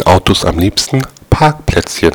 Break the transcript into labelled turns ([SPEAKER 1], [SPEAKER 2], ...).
[SPEAKER 1] Autos am liebsten Parkplätzchen?